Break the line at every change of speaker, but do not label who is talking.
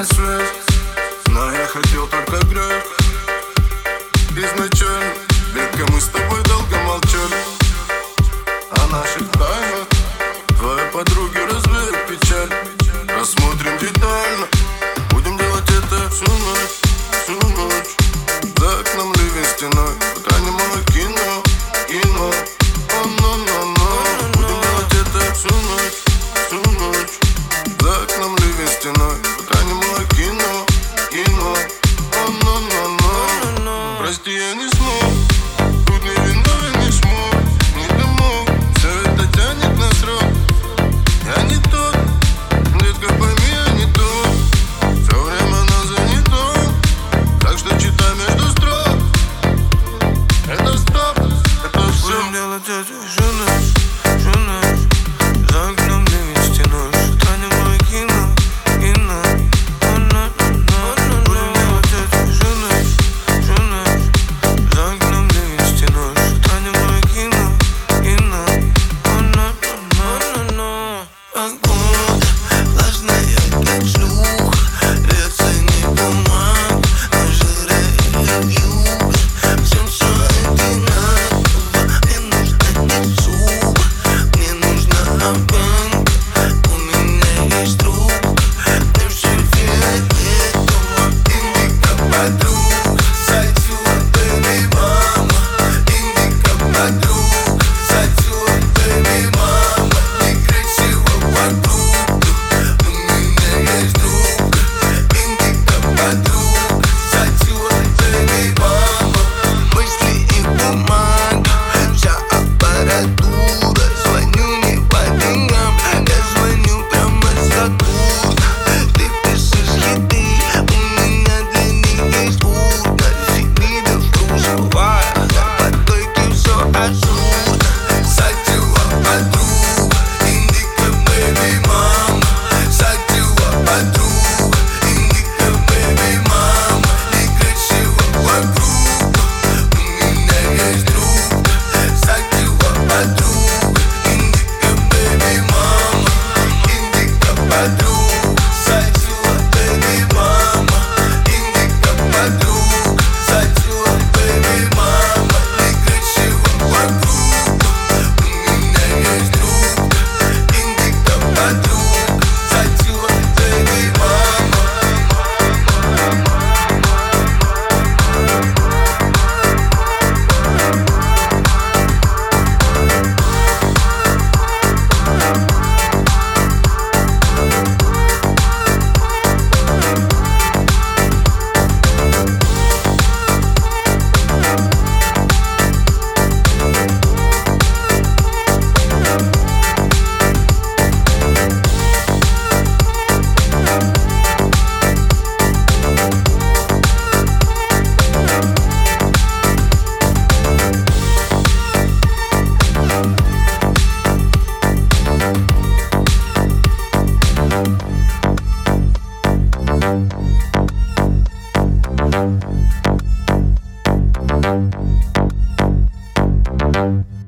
меня Но я хотел только грех Изначально ведь мы с тобой долго молчали О а наших тайнах твоя
подруга. je ne
Thank you.